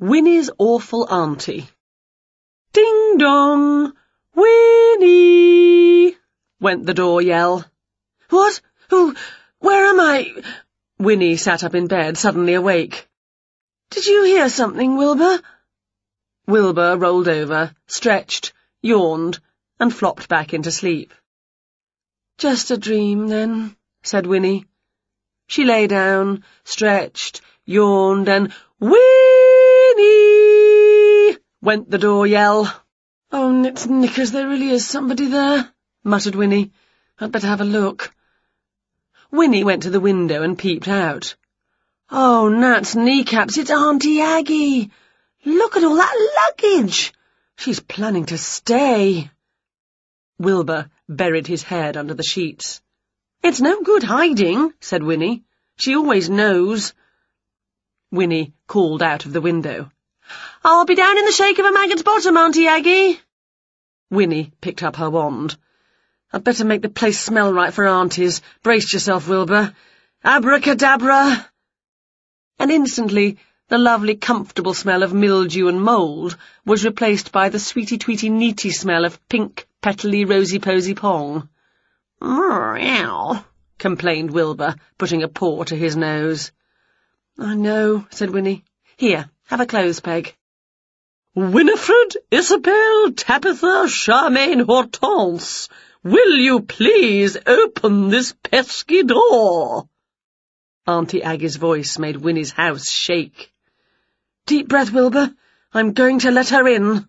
Winnie's Awful Auntie. Ding dong! Winnie! went the door yell. What? Who? Where am I? Winnie sat up in bed, suddenly awake. Did you hear something, Wilbur? Wilbur rolled over, stretched, yawned, and flopped back into sleep. Just a dream, then, said Winnie. She lay down, stretched, yawned, and Winnie! Went the door yell. Oh, Nits Knickers, there really is somebody there, muttered Winnie. I'd better have a look. Winnie went to the window and peeped out. Oh, Nat's kneecaps, it's Auntie Aggie. Look at all that luggage. She's planning to stay. Wilbur buried his head under the sheets. It's no good hiding, said Winnie. She always knows. Winnie called out of the window. I'll be down in the shake of a maggot's bottom, Auntie Aggie. Winnie picked up her wand. I'd better make the place smell right for aunties. Brace yourself, Wilbur. Abracadabra! And instantly the lovely comfortable smell of mildew and mould was replaced by the sweety-tweety neaty smell of pink, petally, rosy-posy pong. Meow, complained Wilbur, putting a paw to his nose. I know, said Winnie. Here, have a clothes peg. Winifred, Isabel, Tabitha, Charmaine, Hortense, will you please open this pesky door? Auntie Aggie's voice made Winnie's house shake. Deep breath, Wilbur. I'm going to let her in.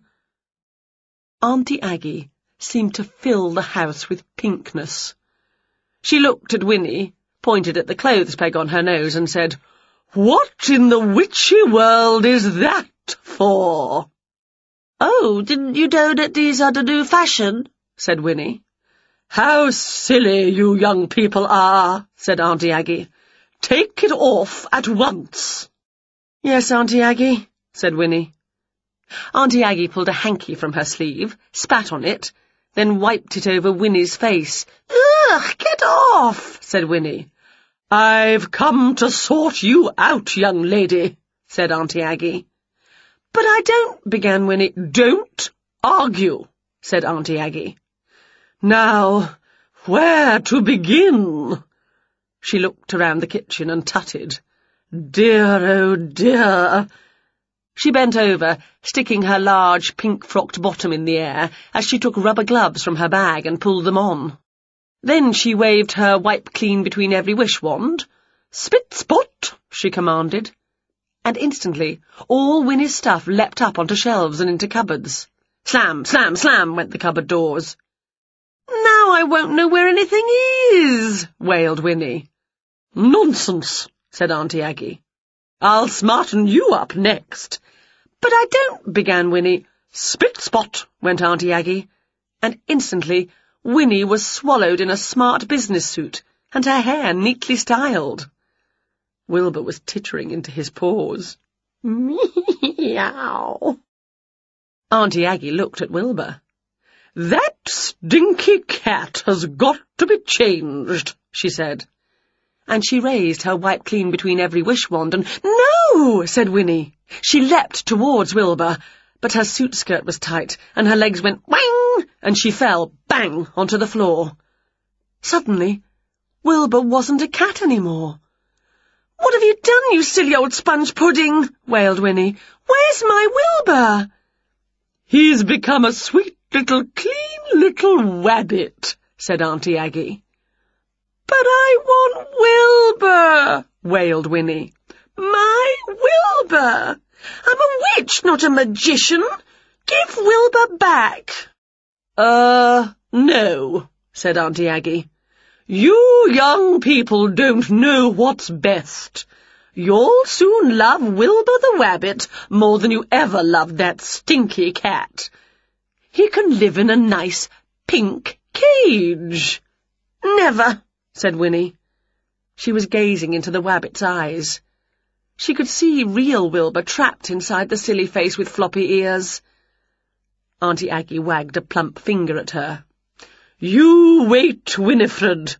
Auntie Aggie seemed to fill the house with pinkness. She looked at Winnie, pointed at the clothes peg on her nose, and said, What in the witchy world is that for? Oh, didn't you know that these are the new fashion? said Winnie. How silly you young people are, said Auntie Aggie. Take it off at once. Yes, Auntie Aggie, said Winnie. Auntie Aggie pulled a hanky from her sleeve, spat on it, then wiped it over Winnie's face. Ugh, get off, said Winnie. I've come to sort you out, young lady, said Auntie Aggie. But I don't, began Winnie. Don't argue, said Auntie Aggie. Now, where to begin? She looked around the kitchen and tutted. Dear, oh dear. She bent over, sticking her large pink-frocked bottom in the air as she took rubber gloves from her bag and pulled them on. Then she waved her wipe-clean between every wish wand. Spit spot, she commanded and instantly all Winnie's stuff leapt up onto shelves and into cupboards. Slam, slam, slam went the cupboard doors. Now I won't know where anything is, wailed Winnie. Nonsense, said Auntie Aggie. I'll smarten you up next. But I don't, began Winnie. Spit spot, went Auntie Aggie, and instantly Winnie was swallowed in a smart business suit, and her hair neatly styled. Wilbur was tittering into his paws. Meow. Auntie Aggie looked at Wilbur. That stinky cat has got to be changed, she said. And she raised her wipe clean between every wish wand and, No, said Winnie. She leapt towards Wilbur, but her suit skirt was tight, and her legs went and she fell, bang, onto the floor. Suddenly, Wilbur wasn't a cat any more. What have you done, you silly old sponge pudding? wailed Winnie. Where's my Wilbur? He's become a sweet little clean little wabbit, said Auntie Aggie. But I want Wilbur, wailed Winnie. My Wilbur! I'm a witch, not a magician. Give Wilbur back. Uh, no, said Auntie Aggie. You young people don't know what's best. You'll soon love Wilbur the Wabbit more than you ever loved that stinky cat. He can live in a nice pink cage. Never, said Winnie. She was gazing into the Wabbit's eyes. She could see real Wilbur trapped inside the silly face with floppy ears. Auntie Aggie wagged a plump finger at her. You wait, Winifred.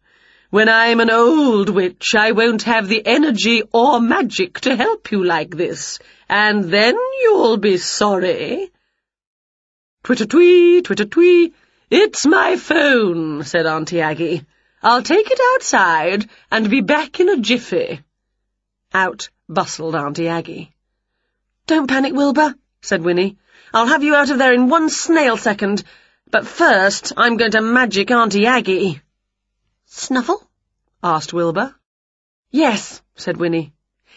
When I'm an old witch, I won't have the energy or magic to help you like this, and then you'll be sorry. Twitter-twee, twitter-twee. It's my phone, said Auntie Aggie. I'll take it outside and be back in a jiffy. Out bustled Auntie Aggie. Don't panic, Wilbur, said Winnie. I'll have you out of there in one snail second, but first I'm going to magic Auntie Aggie. Snuffle? asked Wilbur. Yes, said Winnie.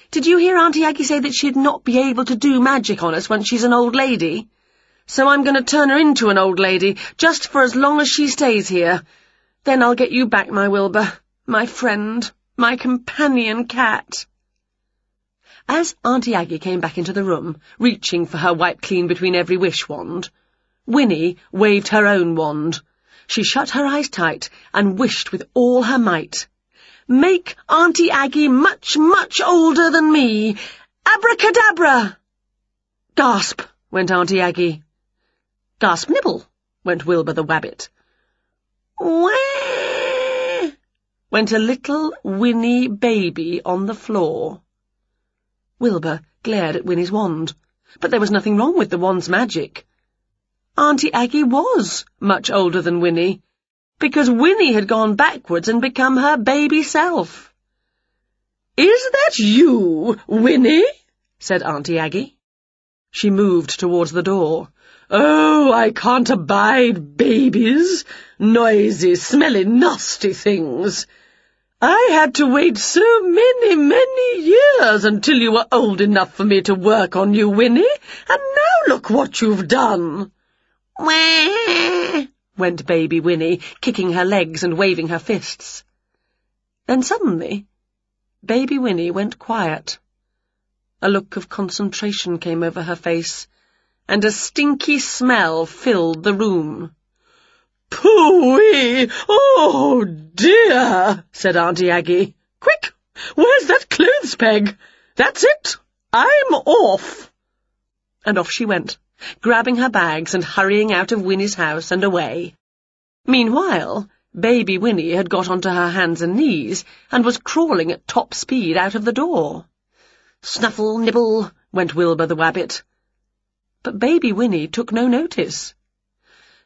Did you hear Auntie Aggie say that she'd not be able to do magic on us when she's an old lady? So I'm going to turn her into an old lady, just for as long as she stays here. Then I'll get you back, my Wilbur, my friend, my companion cat. As Auntie Aggie came back into the room, reaching for her wipe clean between every wish wand, Winnie waved her own wand. She shut her eyes tight and wished with all her might. Make Auntie Aggie much, much older than me. Abracadabra! Gasp, went Auntie Aggie. Gasp nibble, went Wilbur the Wabbit. Wah! went a little Winnie baby on the floor. Wilbur glared at Winnie's wand, but there was nothing wrong with the wand's magic. Auntie Aggie was much older than Winnie, because Winnie had gone backwards and become her baby self. Is that you, Winnie? said Auntie Aggie. She moved towards the door. Oh, I can't abide babies, noisy, smelly, nasty things. I had to wait so many, many years until you were old enough for me to work on you, Winnie, and now look what you've done. Wah! went baby Winnie, kicking her legs and waving her fists. Then suddenly, baby Winnie went quiet. A look of concentration came over her face, and a stinky smell filled the room. Pooh-wee! Oh, dear, said Auntie Aggie. Quick, where's that clothes peg? That's it. I'm off. And off she went, grabbing her bags and hurrying out of Winnie's house and away. Meanwhile, baby Winnie had got onto her hands and knees and was crawling at top speed out of the door. Snuffle, nibble, went Wilbur the Wabbit. But baby Winnie took no notice.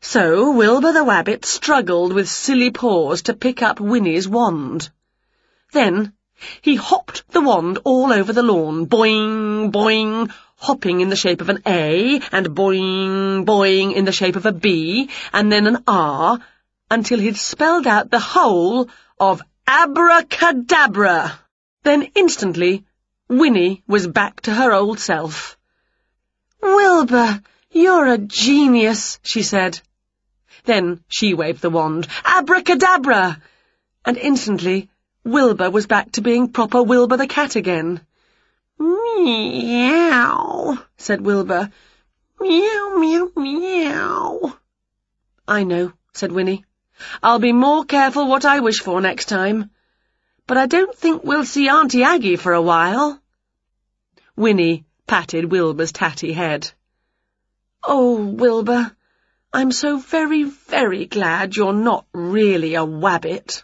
So Wilbur the Wabbit struggled with silly paws to pick up Winnie's wand. Then he hopped the wand all over the lawn, boing, boing, hopping in the shape of an A, and boing, boing in the shape of a B, and then an R, until he'd spelled out the whole of abracadabra. Then instantly, Winnie was back to her old self. Wilbur, you're a genius, she said. Then she waved the wand. Abracadabra! And instantly, Wilbur was back to being proper Wilbur the cat again. Meow, said Wilbur. Meow, meow, meow. I know, said Winnie. I'll be more careful what I wish for next time. But I don't think we'll see Auntie Aggie for a while. Winnie patted Wilbur's tatty head. Oh, Wilbur, I'm so very, very glad you're not really a wabbit.